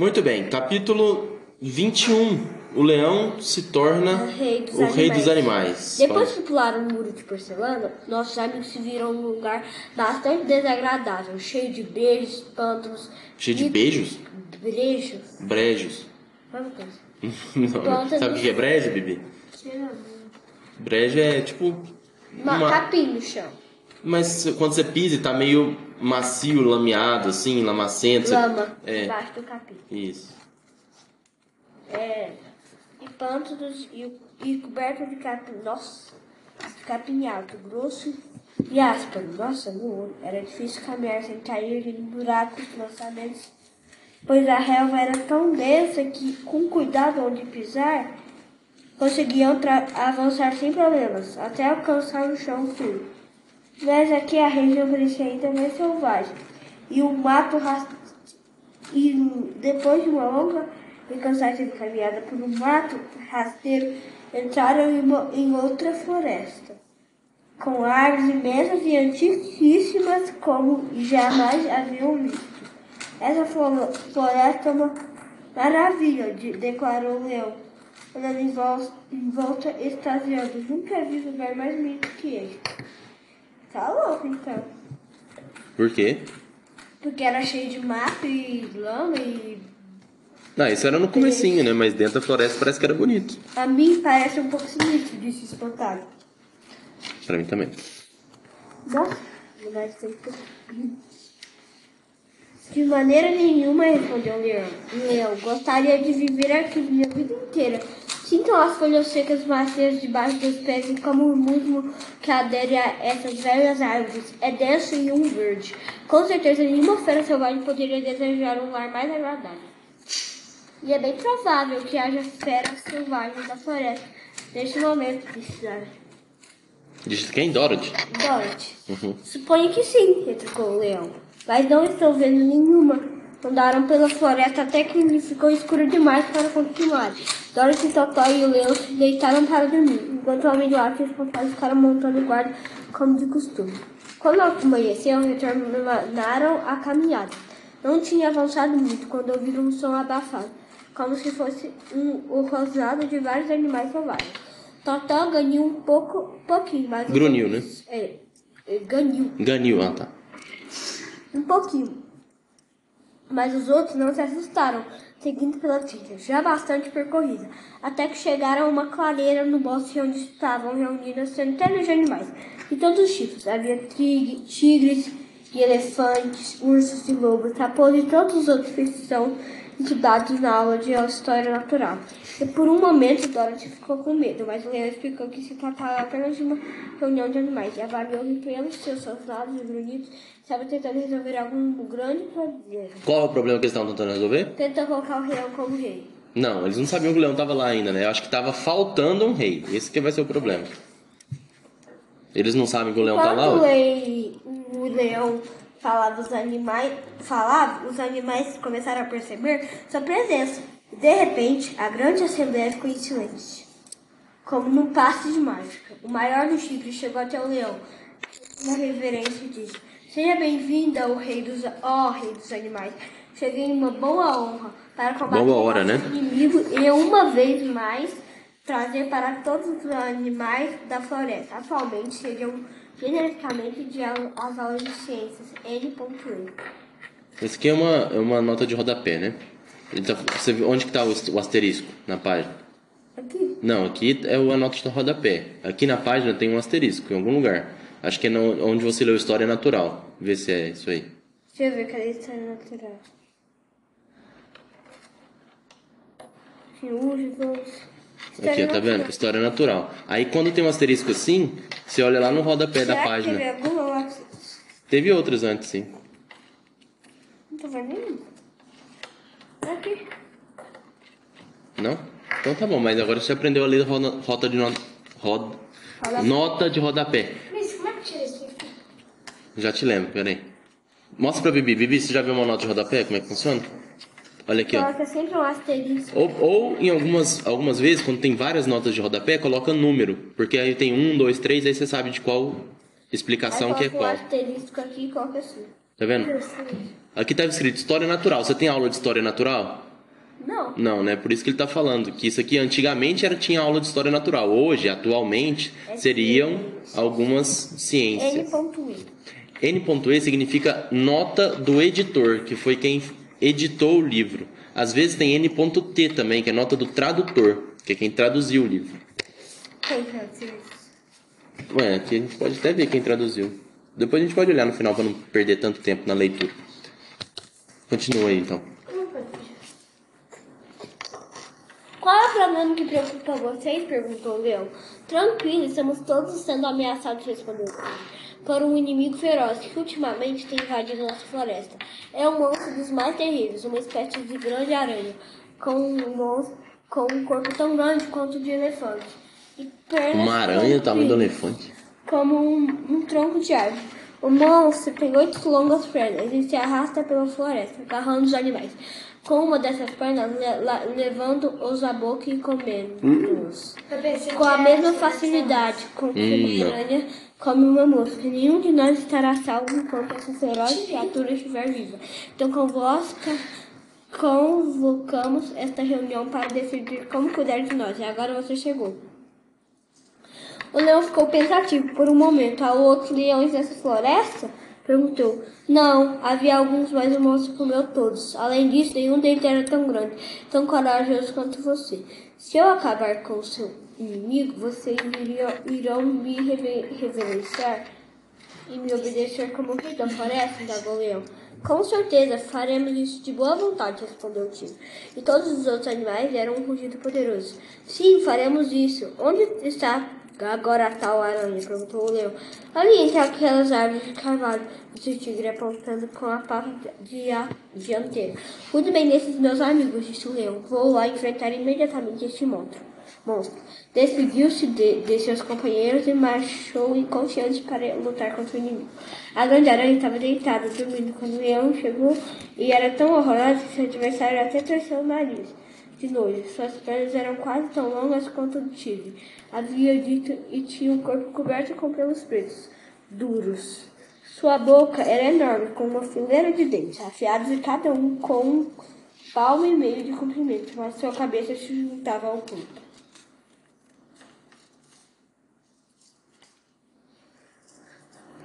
Muito bem, capítulo 21. O leão se torna O rei dos o rei animais. dos animais. Depois que pularam o muro de porcelana, nossos amigos se viram num lugar bastante desagradável, cheio de beijos, pântanos. Cheio de beijos? Brejos. Brejos. Coisa. Não, Sabe o que é brejo, Bibi? Brejo é tipo. Uma, capim no chão. Mas quando você pisa tá meio macio, lameado, assim, lamacento. Lama. É. Embaixo do capim. Isso. É. E pântanos e, e coberto de capim. Nossa. Capim alto, grosso e áspero. Nossa, no. Era difícil caminhar sem cair em buracos, lançamentos. Pois a relva era tão densa que, com cuidado onde pisar, conseguiam avançar sem problemas, até alcançar o chão firme. Mas aqui a região parecia ainda mais selvagem. E o mato ras- e depois de uma longa e cansativa caminhada por um mato rasteiro, entraram em, uma- em outra floresta, com árvores imensas e antiquíssimas como jamais haviam visto. Essa flo- floresta é uma maravilha, de- declarou o leão, olhando em vol- em volta, extasiado. Nunca vi lugar mais lindo que este. Tá louco, então. Por quê? Porque era cheio de mato e lama e Não, isso era no comecinho, né? Mas dentro da floresta parece que era bonito. A mim parece um pouco sinistro, disse espantado. Pra mim também. Nossa, lugar de. De maneira nenhuma, respondeu o leão. Leão, gostaria de viver aqui minha vida inteira. Sintam as folhas secas macias debaixo dos pés e como o musgo que adere a essas velhas árvores. É denso e um verde. Com certeza nenhuma fera selvagem poderia desejar um lar mais agradável. E é bem provável que haja feras selvagens na floresta neste momento, disse Zara. Disse quem? Dorothy? Dorothy. Uhum. Suponho que sim, retrucou o leão. Mas não estou vendo nenhuma. Andaram pela floresta até que ficou escuro demais para continuar. Dorothy, Totó e o leão se deitaram para dormir, enquanto o homem do ar e os papai ficaram montando guarda como de costume. Quando amanheceu, retornaram a caminhada. Não tinha avançado muito quando ouviram um som abafado, como se fosse um, o rosnado de vários animais selvagens. Totó ganhou um pouco, pouquinho, mas... os Grunhiu, né? É, é, ganhou. Ganil, ah tá. Um pouquinho. Mas os outros não se assustaram, seguindo pela trilha, já bastante percorrida, até que chegaram a uma clareira no bosque onde estavam reunidas centenas de animais, de todos os tipos. Havia tigre- tigres e elefantes, ursos e lobos, raposas e todos os outros que são estudados na aula de história natural. E por um momento Dorothy ficou com medo, mas o leão explicou que se tratava apenas de uma reunião de animais e avaliou que pelos seus soldados e grunhidos estava tentando resolver algum grande problema. Qual é o problema que eles estavam tentando resolver? Tenta colocar o leão como rei. Não, eles não sabiam que o leão tava lá ainda, né? Eu acho que tava faltando um rei. Esse que vai ser o problema. Eles não sabem que o leão tá lá Quando o leão falava os animais, falava, os animais começaram a perceber sua presença. De repente, a grande assembleia ficou em silêncio, como num passe de mágica. O maior dos tigres chegou até o leão, uma reverência e disse: Seja bem-vinda, o rei dos, ó rei dos animais. Cheguei em uma boa honra para combater Boa hora, nosso né? inimigo e uma vez mais trazer para todos os animais da floresta. Atualmente seriam genericamente de as aulas de ciências N.E. Esse aqui é uma, é uma nota de rodapé, né? Tá- você onde que tá o, o asterisco na página? Aqui. Não, aqui é o- a nota de rodapé. Aqui na página tem um asterisco em algum lugar. Acho que é no- onde você leu História Natural. Vê se é isso aí. Deixa eu ver, cadê a história natural? Fiújos, Aqui, tá vendo? História Natural. Aí quando tem um asterisco assim, você olha lá no rodapé da Será que página. teve alguma lá? Teve outras antes, sim. Não tô vendo nenhum. Aqui. Não? Então tá bom, mas agora você aprendeu a ler roda, rota de. Roda, Rodapé. nota de rodapé. Mas como é que tira isso aqui? Já te lembro, peraí. Mostra pra Bibi. Bibi, você já viu uma nota de rodapé? Como é que funciona? Olha aqui, ó. Coloca sempre um asterisco. Ou, ou em algumas, algumas vezes, quando tem várias notas de rodapé, coloca número. Porque aí tem um, dois, três, aí você sabe de qual explicação que é coloca um qual. asterisco aqui e coloca assim. Tá vendo? Aqui tá escrito História Natural. Você tem aula de História Natural? Não. Não, né? Por isso que ele tá falando que isso aqui antigamente era tinha aula de história natural. Hoje, atualmente, É seriam ciência. algumas ciências. N.E. N.E significa nota do editor, que foi quem editou o livro. Às vezes tem N.T também, que é nota do tradutor, que é quem traduziu o livro. Quem traduziu isso? Ué, aqui a gente pode até ver quem traduziu. Depois a gente pode olhar no final para não perder tanto tempo na leitura. Continua aí então. Qual é o problema que preocupa vocês? perguntou o leão. Tranquilo, estamos todos sendo ameaçados, respondeu o por um inimigo feroz que ultimamente tem invadido nossa floresta. É um monstro dos mais terríveis, uma espécie de grande aranha, com um, monstro, com um corpo tão grande quanto o de elefante. E pernas Uma aranha do tamanho do elefante. como um, um tronco de árvore. O monstro tem oito longas pernas e se arrasta pela floresta, agarrando os animais. Com uma dessas pernas, le- levando-os à boca e comendo-os. Com a mesma facilidade com que Hum, uma não. aranha come uma mosca. Nenhum de nós estará salvo enquanto essa feroz criatura estiver viva. Então, convosca, convocamos esta reunião para decidir como cuidar de nós. E agora você chegou. O leão ficou pensativo por um momento. Há outros leões nessa floresta? Perguntou. Não, havia alguns, mas o monstro comeu todos. Além disso, nenhum deles era tão grande, tão corajoso quanto você. Se eu acabar com o seu inimigo, vocês iriam, irão me reve- reverenciar e me obedecer como rei da floresta, indagou o leão. Com certeza, faremos isso de boa vontade, respondeu o tigre. E todos os outros animais deram um rugido poderoso. Sim, faremos isso. Onde está agora a tal aranha? perguntou o leão. Ali entre aquelas árvores de carvalho, disse o tigre, apontando com a pata di- dianteira. Cuide bem desses meus amigos, disse o leão. Vou lá enfrentar imediatamente este monstro. Monstro. Despediu-se de, de seus companheiros e marchou inconsciente para lutar contra o inimigo. A grande aranha estava deitada, dormindo, quando o leão chegou e era tão horrorosa que seu adversário até torceu o nariz. De noite, suas pernas eram quase tão longas quanto o tigre. Havia dito e tinha o corpo coberto com pelos pretos, duros. Sua boca era enorme, com uma fileira de dentes, afiados e cada um com um palmo e meio de comprimento, mas sua cabeça se juntava ao corpo.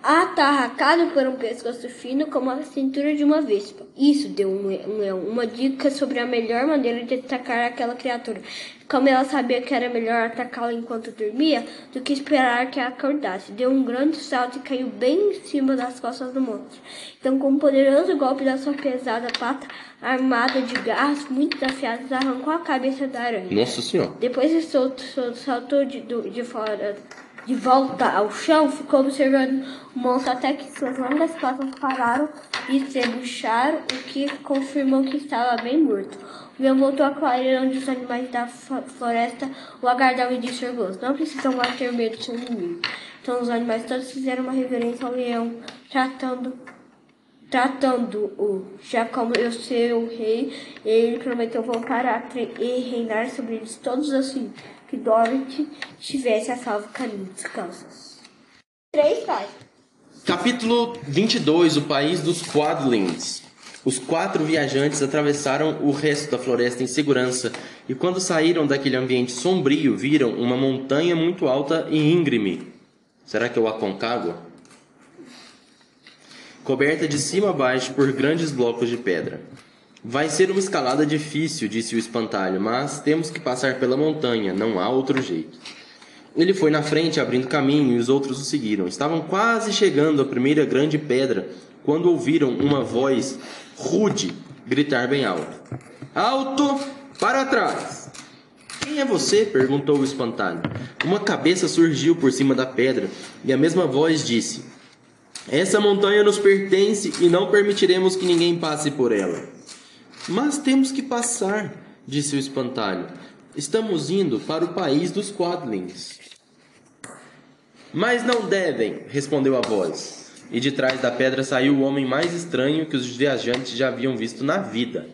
Atarracado por um pescoço fino como a cintura de uma vespa. Isso deu um le- leão uma dica sobre a melhor maneira de atacar aquela criatura. Como ela sabia que era melhor atacá-la enquanto dormia do que esperar que ela acordasse, deu um grande salto e caiu bem em cima das costas do monstro. Então, com um poderoso golpe da sua pesada pata armada de garras muito afiadas, arrancou a cabeça da aranha. Nossa senhora. Depois de solto, solto, saltou de, de fora, de volta ao chão, ficou observando o monstro até que suas longas patas pararam e se bucharam, o que confirmou que estava bem morto. O leão voltou à clareira onde os animais da floresta o aguardavam e disse orgulhoso, não precisam mais ter medo do seu inimigo. Então os animais todos fizeram uma reverência ao leão, tratando tratando-o já como eu ser o rei, ele prometeu voltar a e reinar sobre eles todos assim, que Dorothy tivesse a salvo caminho dos calças. Três pai. Capítulo 22 O País dos Quadlings. Os quatro viajantes atravessaram o resto da floresta em segurança e, quando saíram daquele ambiente sombrio, viram uma montanha muito alta e íngreme. Será que é o Aconcagua? Coberta de cima a baixo por grandes blocos de pedra. Vai ser uma escalada difícil, disse o espantalho, mas temos que passar pela montanha, não há outro jeito. Ele foi na frente, abrindo caminho, e os outros o seguiram. Estavam quase chegando à primeira grande pedra quando ouviram uma voz rude gritar bem alto: Alto! Para trás! Quem é você? perguntou o espantalho. Uma cabeça surgiu por cima da pedra e a mesma voz disse: Essa montanha nos pertence e não permitiremos que ninguém passe por ela. Mas temos que passar, disse o espantalho. Estamos indo para o país dos Quadlings. Mas não devem, respondeu a voz. E de trás da pedra saiu o homem mais estranho que os viajantes já haviam visto na vida.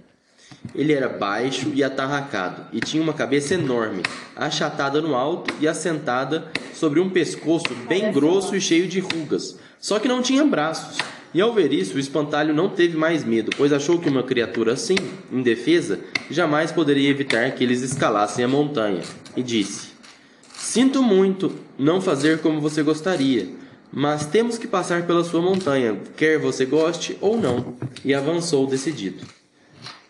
Ele era baixo e atarracado, e tinha uma cabeça enorme, achatada no alto e assentada sobre um pescoço bem grosso e cheio de rugas, só que não tinha braços. E ao ver isso, o espantalho não teve mais medo, pois achou que uma criatura assim, indefesa, jamais poderia evitar que eles escalassem a montanha, e disse: Sinto muito não fazer como você gostaria, mas temos que passar pela sua montanha, quer você goste ou não. E avançou decidido.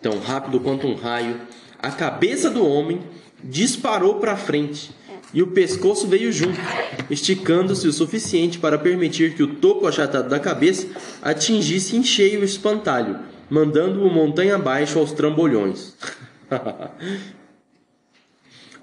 Tão rápido quanto um raio, a cabeça do homem disparou para frente e o pescoço veio junto, esticando-se o suficiente para permitir que o topo achatado da cabeça atingisse em cheio o espantalho, mandando-o montanha abaixo aos trambolhões.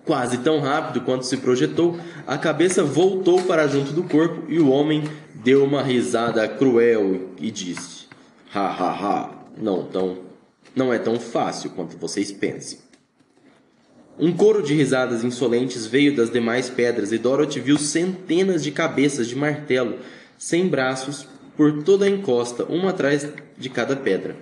Quase tão rápido quanto se projetou, a cabeça voltou para junto do corpo e o homem deu uma risada cruel e disse: Ha ha ha, não tão não é tão fácil quanto vocês pensam. Um coro de risadas insolentes veio das demais pedras e Dorothy viu centenas de cabeças de martelo, sem braços, por toda a encosta, uma atrás de cada pedra.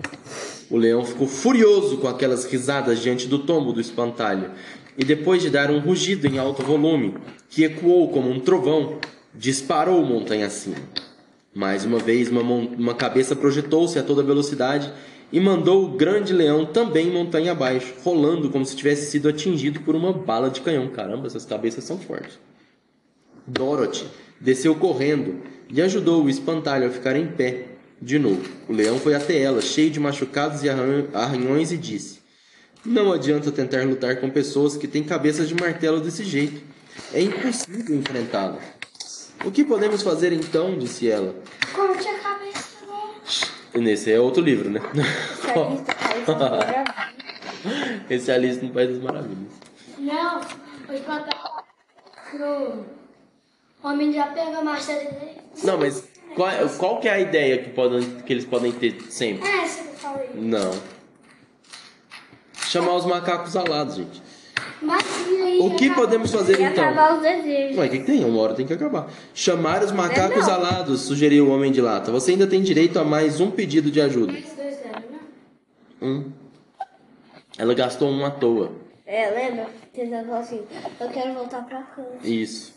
O leão ficou furioso com aquelas risadas diante do tombo do espantalho, e depois de dar um rugido em alto volume, que ecoou como um trovão, disparou montanha acima. Mais uma vez, uma, uma cabeça projetou-se a toda velocidade e mandou o grande leão também montanha abaixo, rolando como se tivesse sido atingido por uma bala de canhão. Caramba, essas cabeças são fortes. Dorothy desceu correndo e ajudou o espantalho a ficar em pé de novo. O leão foi até ela, cheio de machucados e arranhões, e disse: Não adianta tentar lutar com pessoas que têm cabeças de martelo desse jeito. É impossível enfrentá-la. O que podemos fazer então? disse ela. Corte a cabeça Nesse é outro livro, né? Esse é Alice no País das Maravilhas. Não, foi pra pro homem já pega a machado dele. Não, mas qual, qual que é a ideia que, podem, que eles podem ter sempre? É essa que eu falei. Não. Chamar os macacos alados, gente. O que podemos fazer então? acabar os desejos. Ué, o que, que tem? Uma hora tem que acabar. Chamar os macacos alados, sugeriu o homem de lata. Você ainda tem direito a mais um pedido de ajuda. Esses dois anos, né? Um. Ela gastou um à toa. É, lembra? Tentando falar assim, eu quero voltar pra casa. Isso.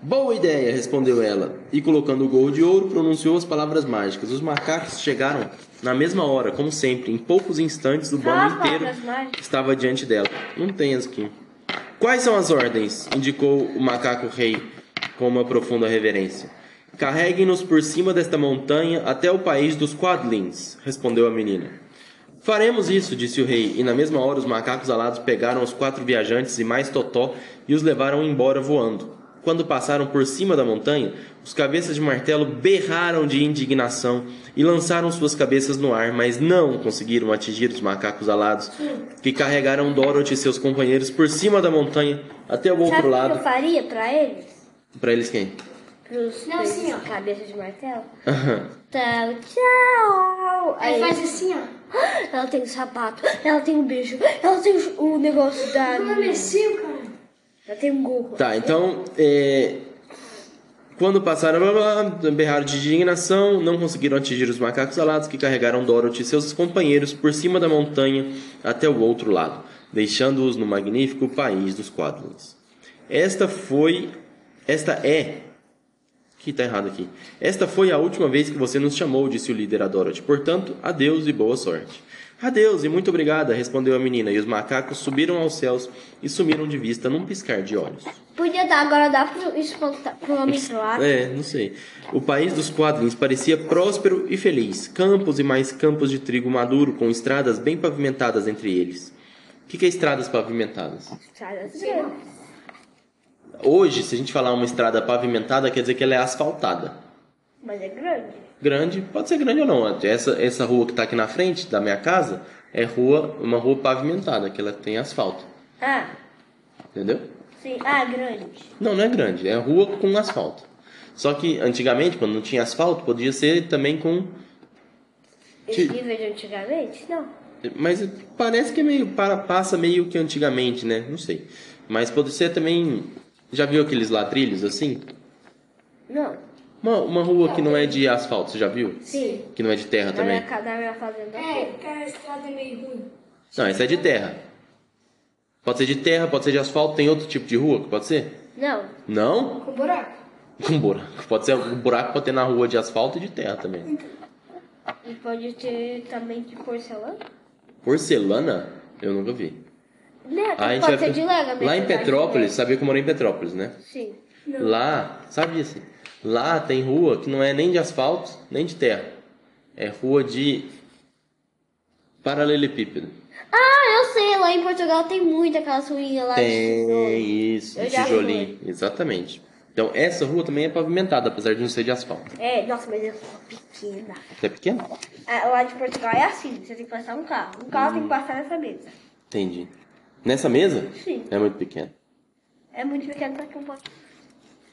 Boa ideia, respondeu ela. E colocando o gorro de ouro, pronunciou as palavras mágicas. Os macacos chegaram na mesma hora, como sempre. Em poucos instantes, o bando inteiro estava diante dela. Não tem as aqui. Quais são as ordens? indicou o macaco rei com uma profunda reverência. Carreguem-nos por cima desta montanha até o país dos Quadlins, respondeu a menina. Faremos isso, disse o rei, e na mesma hora os macacos alados pegaram os quatro viajantes e mais Totó e os levaram embora voando. Quando passaram por cima da montanha, os cabeças de martelo berraram de indignação e lançaram suas cabeças no ar, mas não conseguiram atingir os macacos alados, que carregaram Dorothy e seus companheiros por cima da montanha até o outro Sabe o que lado. eu faria pra eles? Pra eles quem? Pros Não, assim, ó. cabeças de martelo? Aham. Tchau, tchau. Aí Aí faz assim, ó. ela tem o sapato, ela tem o beijo, ela tem o negócio da. Não é imbecil, cara. Ela tem um gorro. Tá, então, é, quando passaram, blá, blá, berraram de indignação, não conseguiram atingir os macacos alados que carregaram Dorothy e seus companheiros por cima da montanha até o outro lado, deixando-os no magnífico país dos Quadlins. Esta foi, esta é, que tá errado aqui. Esta foi a última vez que você nos chamou, disse o líder a Dorothy. Portanto, adeus e boa sorte. Adeus e muito obrigada, respondeu a menina, e os macacos subiram aos céus e sumiram de vista num piscar de olhos. Podia dar, agora dá pro, espantar, pro homem lá. É, não sei. O país dos quadrinhos parecia próspero e feliz. Campos e mais campos de trigo maduro, com estradas bem pavimentadas entre eles. O que que é estradas pavimentadas? Cena. Hoje, se a gente falar uma estrada pavimentada, quer dizer que ela é asfaltada. Mas é grande. Grande, pode ser grande ou não. Essa, essa rua que está aqui na frente da minha casa é rua, uma rua pavimentada, que ela tem asfalto. Ah, Entendeu? sim. Ah, grande. Não, não é grande, é rua com asfalto. Só que antigamente, quando não tinha asfalto, podia ser também com Esse Que- nível de antigamente? Não. Mas parece que é meio para, passa meio que antigamente, né? Não sei. Mas pode ser também. Já viu aqueles ladrilhos assim? Não. Uma, uma rua que não é de asfalto, você já viu? Sim. Que não é de terra Na minha, também. ca- na minha fazenda. É, porque a estrada é meio ruim. Não, essa é de terra. Pode ser de terra, pode ser de asfalto, tem outro tipo de rua que pode ser? Não. Não? Com buraco. Com buraco. Pode ser um buraco pode ter na rua de asfalto e de terra também. E pode ter também de porcelana? Porcelana? Eu nunca vi. Né? Ah, a gente Pode vai- ser de a Lá em Petrópolis, sabia que eu morei em Petrópolis, né? Sim. Lá, sabe isso? Lá tem rua que não é nem de asfalto, nem de terra. É rua de paralelepípedo. Ah, eu sei. Lá em Portugal tem muito aquelas ruínas lá de tijolo. Tem isso, Eu de tijolinho. Exatamente. Então, essa rua também é pavimentada, apesar de não ser de asfalto. É, nossa, mas sou pequena. É pequeno? Ah, lá de Portugal é assim, você tem que passar um carro. Um carro tem que passar nessa mesa. Entendi. Nessa mesa? Sim. É muito pequeno. É muito pequeno, só que um pouco.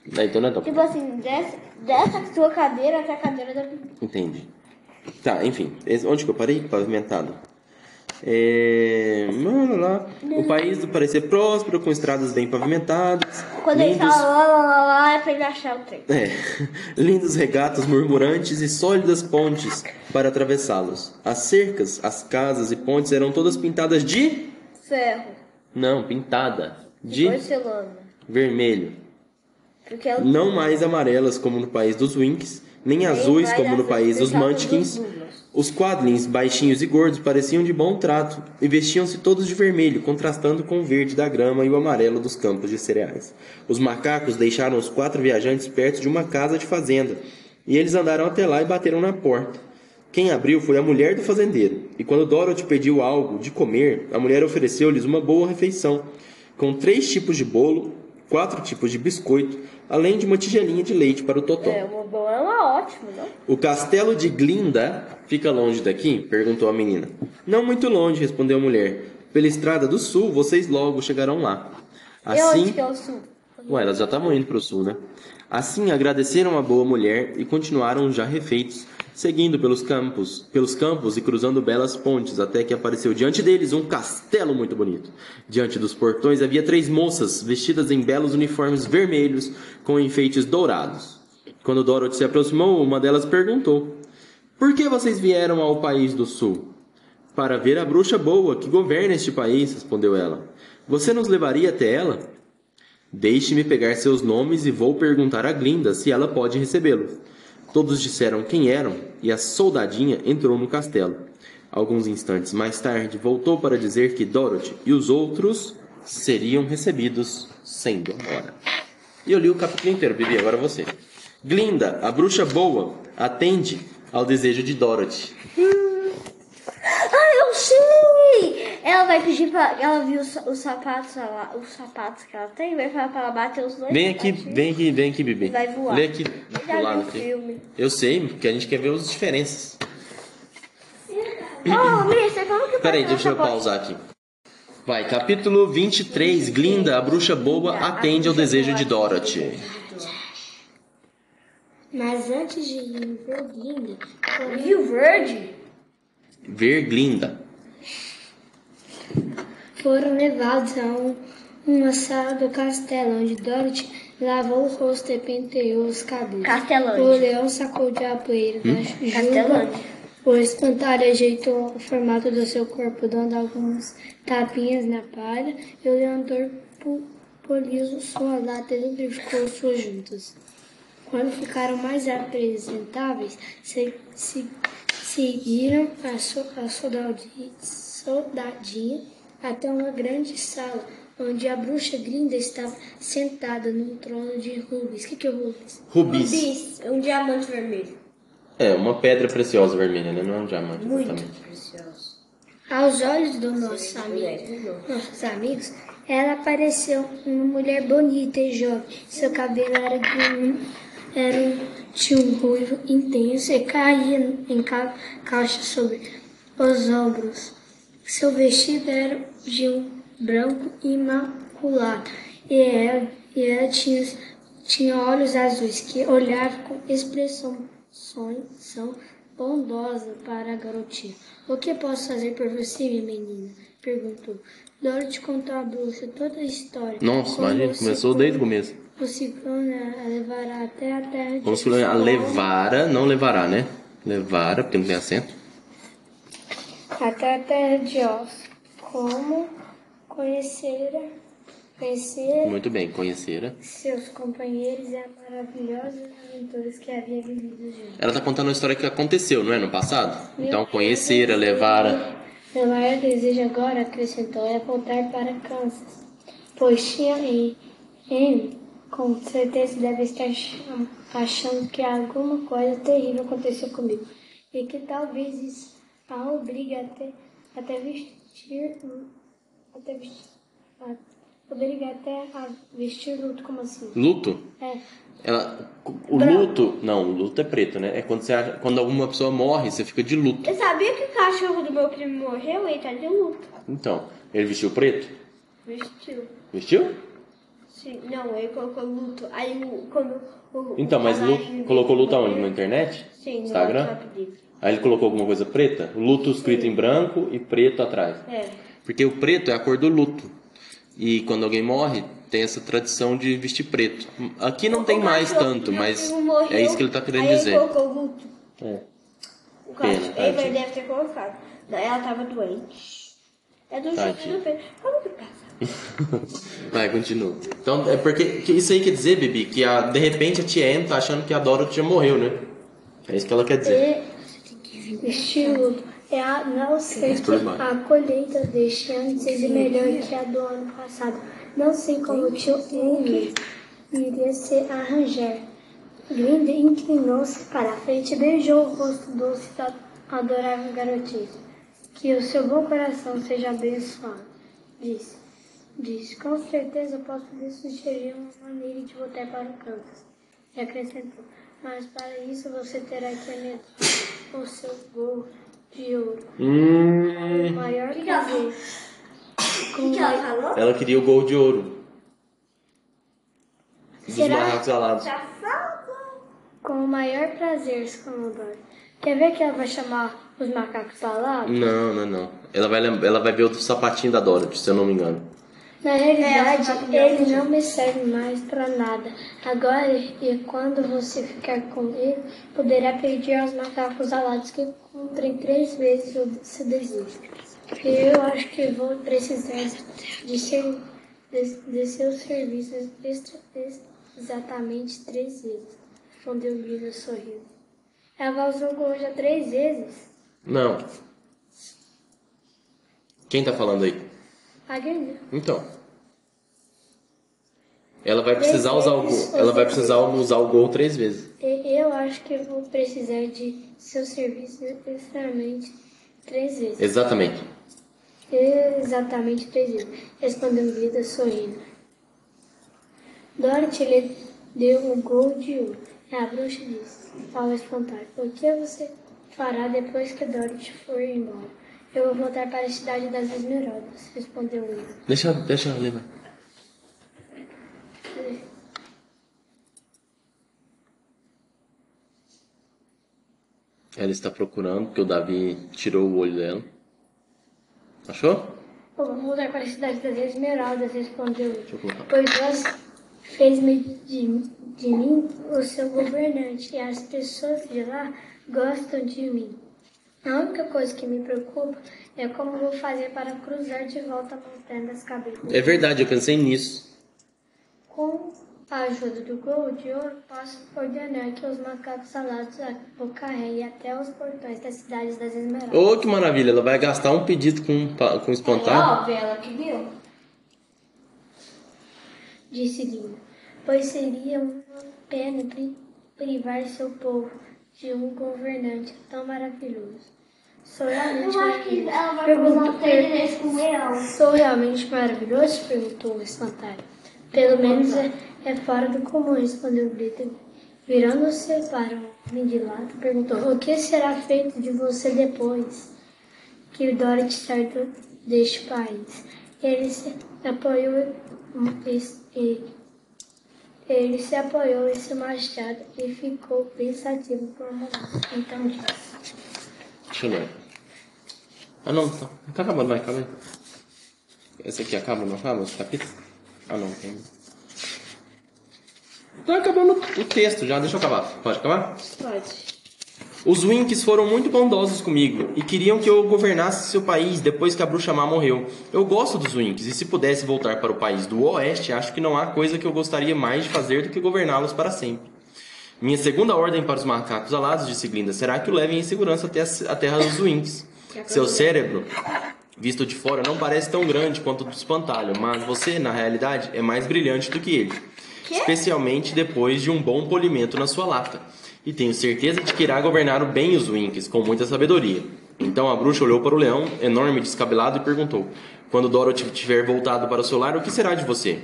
Daí, Então não é tão Tipo assim, dessa, dessa sua cadeira até a cadeira da Entendi. Tá, enfim. esse- Onde que eu parei? Pavimentado. É... Mano, lá. O país do parecer próspero, com estradas bem pavimentadas. Quando ele lindos... fala lá, lá, lá, lá, é pra ele achar o trem. É. Lindos regatos murmurantes e sólidas pontes para atravessá-los. As cercas, as casas e pontes eram todas pintadas de. Ferro. Não, pintada. De Porcelana. vermelho. Porque é Não mais amarelas como no país dos Winks, nem azuis como no país dos Munchkins. Os quadlings, baixinhos e gordos, pareciam de bom trato e vestiam-se todos de vermelho, contrastando com o verde da grama e o amarelo dos campos de cereais. Os macacos deixaram os quatro viajantes perto de uma casa de fazenda e eles andaram até lá e bateram na porta. Quem abriu foi a mulher do fazendeiro, e quando Dorothy pediu algo de comer, a mulher ofereceu-lhes uma boa refeição, com três tipos de bolo, quatro tipos de biscoito, além de uma tigelinha de leite para o totó. É, uma boa é uma ótima, não? O castelo de Glinda fica longe daqui? perguntou a menina. Não muito longe, respondeu a mulher. Pela estrada do sul, vocês logo chegarão lá. E onde Assim, que é o sul? Ué, elas já estavam indo pro sul, né? Assim agradeceram a boa mulher e continuaram já refeitos, seguindo pelos campos, pelos campos e cruzando belas pontes, até que apareceu diante deles um castelo muito bonito. Diante dos portões havia três moças, vestidas em belos uniformes vermelhos com enfeites dourados. Quando Dorothy se aproximou, uma delas perguntou: Por que vocês vieram ao país do sul? Para ver a bruxa boa que governa este país, respondeu ela. Você nos levaria até ela? Deixe-me pegar seus nomes e vou perguntar a Glinda se ela pode recebê-los. Todos disseram quem eram e a soldadinha entrou no castelo. Alguns instantes mais tarde, voltou para dizer que Dorothy e os outros seriam recebidos sem demora. E eu li o capítulo inteiro, Bibi, agora você. Glinda, a bruxa boa, atende ao desejo de Dorothy. Ah, eu sei! Ela vai pedir pra. Ela viu os, os sapatos lá, os sapatos que ela tem, vai falar pra ela bater os dois. Vem aqui, vem aqui, vem aqui, Bibi. Vai voar. Lê aqui Eu já vi aqui. filme. Eu sei, porque a gente quer ver as diferenças. Oh, Mister, como que Peraí, deixa eu pausar aqui. Vai, capítulo 23. Glinda, a bruxa boa, atende ao desejo de Dorothy. Mas antes de ir ver Glinda? Viu verde? Ver Glinda. foram levados a um- uma sala do castelo, onde Dorothy lavou o rosto e penteou os cabelos. Castelândia. O leão sacudiu a poeira da juba. Castelândia. O espantalho ajeitou o formato do seu corpo, dando algumas tapinhas na palha, e o leandor poliu sua lata e lubrificou suas juntas. Quando ficaram mais apresentáveis, se, se- seguiram a, so, a soldadi- soldadinha até uma grande sala, onde a bruxa Glinda estava sentada num trono de rubis. O que, que é rubis? Rubis. Bis, um diamante vermelho. É, uma pedra preciosa vermelha, né? Não é um diamante, Muito exatamente. precioso. Aos olhos dos nossos amigos, nossos amigos, ela pareceu uma mulher bonita e jovem. Seu cabelo era de um, era um, um ruivo intenso e caía em ca, caixa sobre os ombros. Seu vestido era de um branco imaculado e ela, e ela tinha, tinha olhos azuis que olhavam com expressão são bondosa para a garotinha. O que posso fazer por você, minha menina? Perguntou. Dorothy contou à bruxa toda a história. Nossa, imagina, começou ciclone- desde o começo. O ciclone a levará até a terra de fosse a levara, não levará, né? Levara, porque não tem acento. Até a terra de Oz. Como conhecer, conhecer Muito bem, conhecera. seus companheiros e as maravilhosas aventuras que havia vivido juntos. Ela tá contando uma história que aconteceu, não é? No passado? Então, conhecera, levara. Meu maior desejo agora, acrescentou, é voltar para Kansas, pois tinha em, em com certeza deve estar achando que alguma coisa terrível aconteceu comigo e que talvez isso a obrigue até, até vestir até vestir, a, até a vestir luto, como assim? Luto? É. Ela, o Branco. luto, não, o luto é preto, né? É quando, você, quando alguma pessoa morre, você fica de luto. Eu sabia que o cachorro do meu primo morreu e ele tá de luto. Então, ele vestiu preto? Vestiu. Vestiu? Sim, não, ele colocou luto. Aí o- quando o. Então, o mas luto, colocou luto aonde? Na internet? Sim, no Instagram? WhatsApp dele. Aí ele colocou alguma coisa preta? Luto escrito em branco e preto atrás. É. Porque o preto é a cor do luto. E quando alguém morre, tem essa tradição de vestir preto. Aqui não tem O mais cachorro do tanto, mas morreu, é isso que ele tá querendo aí dizer. Ele colocou luto. É. O Pena, cachorro, tadinho. ele deve ter colocado. Ela tava doente. É do jeito do Pedro. Como que passa? Vai, continua. Então, é porque que isso aí quer dizer, Bibi, que a, de repente a tia Anne tá achando que a Dorothy já morreu, né? É isso que ela quer dizer. E vestir luto é a não ser que a colheita deste ano seja melhor que a do ano passado. Não sei como o tio Henry iria se arranjar. Glinda inclinou-se para a frente e beijou o rosto doce da adorável garotinha. Que o seu bom coração seja abençoado, disse. Disse, com certeza posso lhe sugerir uma maneira de voltar para o Kansas. E acrescentou, mas para isso você terá que aumentar o seu gol de ouro. Hum, O maior que ela prazer. O Com que o ela mai- falou? ela queria o gol de ouro. Dos Será? barracos alados. Com o maior prazer, exclamou Dory. Quer ver que ela vai chamar os macacos alados? Não, não, não. Ela vai, ela vai ver o sapatinho da Dorothy, se eu não me engano. Na realidade, É, tá ele não me serve mais para nada. Agora, e quando você ficar com ele, poderá pedir aos macacos alados que cumprem três vezes o seu desejo. Eu acho que vou precisar de, ser, de, de seus serviços extra, ex- exatamente três vezes, respondeu Lila sorrindo. Ela usou hoje já três vezes. Não. Quem tá falando aí? A. Então. Ela vai precisar usar o gol. Ela vai precisar usar o gol três vezes. E- Eu acho que vou precisar de seu serviço extremamente três vezes. Exatamente. Exatamente três vezes. Respondeu Vida sorrindo. Dorothy lhe deu o gol de ouro. A bruxa disse, ao espantar, o que você fará depois que Dorothy for embora? Eu vou voltar para a cidade das Esmeraldas, respondeu Vida. Deixa, deixa ela levar. Ela está procurando, porque o Davi tirou o olho dela. Achou? Eu vou voltar para a cidade das Esmeraldas, respondeu eu colocar. Pois Deus fez-me de, de mim o seu governante, e as pessoas de lá gostam de mim. A única coisa que me preocupa é como vou fazer para cruzar de volta a montanha das cabeças. É verdade, eu pensei nisso. Com a ajuda do gol de ouro, posso ordenar que os macacos alados o carreguem até os portões das cidades das Esmeraldas. Oh, que maravilha! Ela vai gastar um pedido com, com É espantalho. óbvio, ela que deu. disse Lina, pois seria uma pena pri- privar seu povo de um governante tão maravilhoso. Sou realmente Eu acho que maravilhoso. ela vai Perguntou- vezes com leão. Sou realmente maravilhoso? perguntou o espantalho. Pelo menos é, é fora do comum, respondeu Brita. Virando-se para o homem de lado, perguntou: O que será feito de você depois que o Dorothy sair deste país? Ele se apoiou e- ele se apoiou em seu machado e ficou pensativo por um momento. Então disse: Deixa eu ler. Ah, não, tá, tá acabando, vai, acaba aí. Esse aqui acaba, não acaba? Esse capítulo? Ah, não, tem. Tá acabando o texto já, deixa eu acabar. Pode acabar? Pode. Os Winks foram muito bondosos comigo e queriam que eu governasse seu país depois que a bruxa má morreu. Eu gosto dos Winks e se pudesse voltar para o país do Oeste, acho que não há coisa que eu gostaria mais de fazer do que governá-los para sempre. Minha segunda ordem para os macacos alados, disse Glinda, será que o levem em segurança até a, a terra dos Winks. Seu cérebro, visto de fora, não parece tão grande quanto o do espantalho, mas você, na realidade, é mais brilhante do que ele. Especialmente depois de um bom polimento na sua lata. E tenho certeza de que irá governar bem os Winks, com muita sabedoria. Então a bruxa olhou para o leão, enorme, descabelado, e perguntou: Quando Dorothy tiver voltado para o seu lar, o que será de você?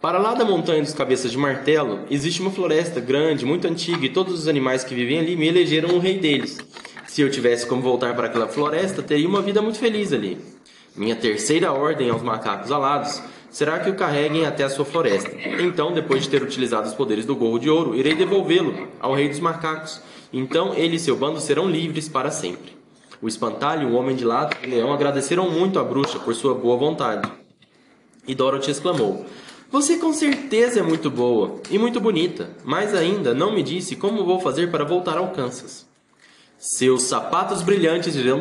Para lá da montanha dos cabeças de martelo, existe uma floresta grande, muito antiga, e todos os animais que vivem ali me elegeram o rei deles. Se eu tivesse como voltar para aquela floresta, teria uma vida muito feliz ali. Minha terceira ordem aos macacos alados será que o carreguem até a sua floresta. Então, depois de ter utilizado os poderes do gorro de ouro, irei devolvê-lo ao rei dos macacos. Então, ele e seu bando serão livres para sempre. O espantalho, o homem de lata e o leão agradeceram muito à bruxa por sua boa vontade. E Dorothy exclamou: Você com certeza é muito boa e muito bonita, mas ainda não me disse como vou fazer para voltar ao Kansas. Seus sapatos brilhantes irão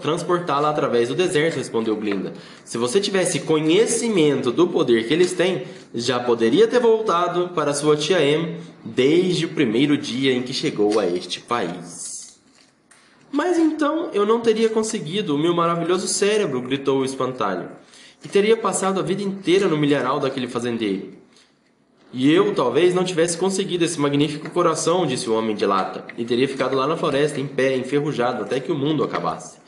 transportá-la através do deserto, respondeu Glinda. Se você tivesse conhecimento do poder que eles têm, já poderia ter voltado para sua tia Em desde o primeiro dia em que chegou a este país. Mas então eu não teria conseguido o meu maravilhoso cérebro, gritou o espantalho, e teria passado a vida inteira no milharal daquele fazendeiro. E eu talvez não tivesse conseguido esse magnífico coração, disse o homem de lata, e teria ficado lá na floresta, em pé, enferrujado, até que o mundo acabasse.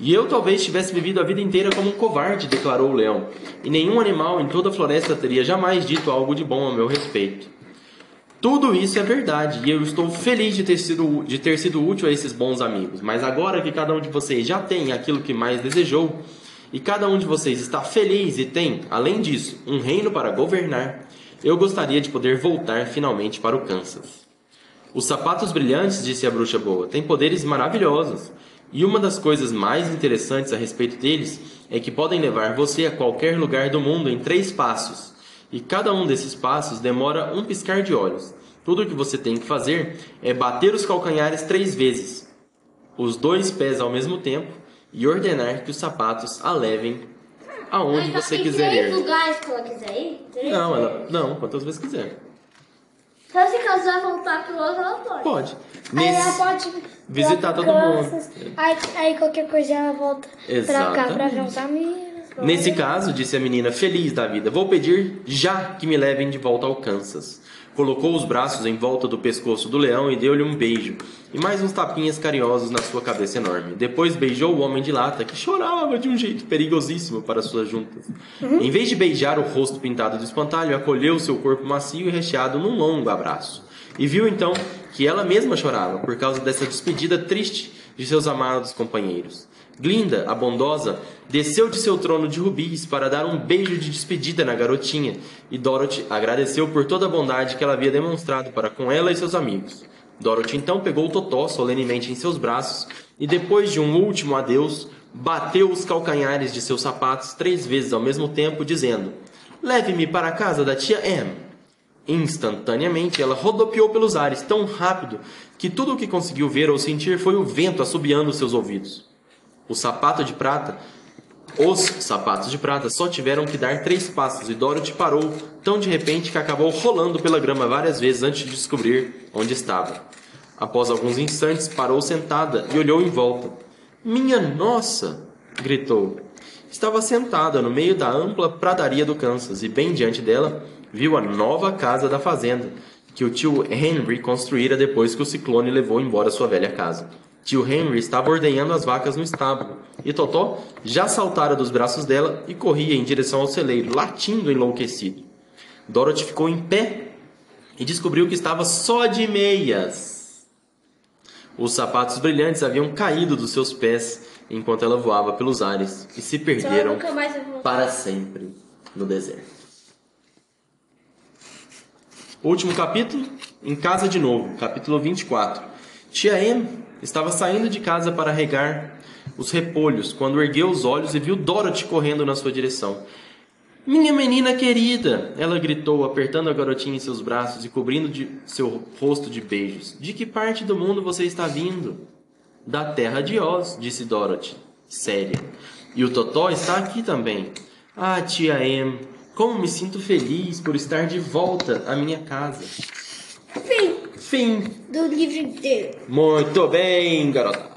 E eu talvez tivesse vivido a vida inteira como um covarde, declarou o leão, e nenhum animal em toda a floresta teria jamais dito algo de bom a meu respeito. Tudo isso é verdade, e eu estou feliz de ter, sido, de ter sido útil a esses bons amigos, mas agora que cada um de vocês já tem aquilo que mais desejou, e cada um de vocês está feliz e tem, além disso, um reino para governar, eu gostaria de poder voltar finalmente para o Kansas. Os sapatos brilhantes, disse a bruxa boa, têm poderes maravilhosos. E uma das coisas mais interessantes a respeito deles é que podem levar você a qualquer lugar do mundo em três passos. E cada um desses passos demora um piscar de olhos. Tudo o que você tem que fazer é bater os calcanhares três vezes, os dois pés ao mesmo tempo, e ordenar que os sapatos a levem aonde Mas você quiser três ir. lugares que ela quiser ir? Três Não, ela, não, quantas vezes quiser. Então, se casar voltar pro outro, ela pode. Pode. Aí ela Nesse- pode visitar todo mundo. Aí, aí qualquer coisa ela volta pra cá pra Exatamente. ver os amigos. Nesse caso, disse a menina, feliz da vida, vou pedir já que me levem de volta ao Kansas. Colocou os braços em volta do pescoço do leão e deu-lhe um beijo, e mais uns tapinhas carinhosos na sua cabeça enorme. Depois beijou o homem de lata, que chorava de um jeito perigosíssimo para suas juntas. Em vez de beijar o rosto pintado do espantalho, acolheu seu corpo macio e recheado num longo abraço. E viu então que ela mesma chorava por causa dessa despedida triste de seus amados companheiros. Glinda, a bondosa, desceu de seu trono de rubis para dar um beijo de despedida na garotinha, e Dorothy agradeceu por toda a bondade que ela havia demonstrado para com ela e seus amigos. Dorothy então pegou o Totó solenemente em seus braços e, depois de um último adeus, bateu os calcanhares de seus sapatos três vezes ao mesmo tempo, dizendo: Leve-me para a casa da tia Anne. Instantaneamente, ela rodopiou pelos ares tão rápido que tudo o que conseguiu ver ou sentir foi o vento assobiando seus ouvidos. O sapato de prata, os sapatos de prata só tiveram que dar três passos e Dorothy parou tão de repente que acabou rolando pela grama várias vezes antes de descobrir onde estava. Após alguns instantes, parou sentada e olhou em volta. Minha nossa! gritou. Estava sentada no meio da ampla pradaria do Kansas e bem diante dela viu a nova casa da fazenda que o tio Henry construíra depois que o ciclone levou embora sua velha casa. Tio Henry estava ordenhando as vacas no estábulo e Totó já saltara dos braços dela e corria em direção ao celeiro, latindo enlouquecido. Dorothy ficou em pé e descobriu que estava só de meias. Os sapatos brilhantes haviam caído dos seus pés enquanto ela voava pelos ares e se perderam vai voltar. para sempre no deserto. Último capítulo, em casa de novo, capítulo 24. Tia Em estava saindo de casa para regar os repolhos quando ergueu os olhos e viu Dorothy correndo na sua direção. Minha menina querida! Ela gritou, apertando a garotinha em seus braços e cobrindo de seu rosto de beijos. De que parte do mundo você está vindo? Da terra de Oz, disse Dorothy, séria. E o Totó está aqui também. Ah, tia Em, como me sinto feliz por estar de volta à minha casa. Fim Fim. do livro inteiro. Muito bem, garota.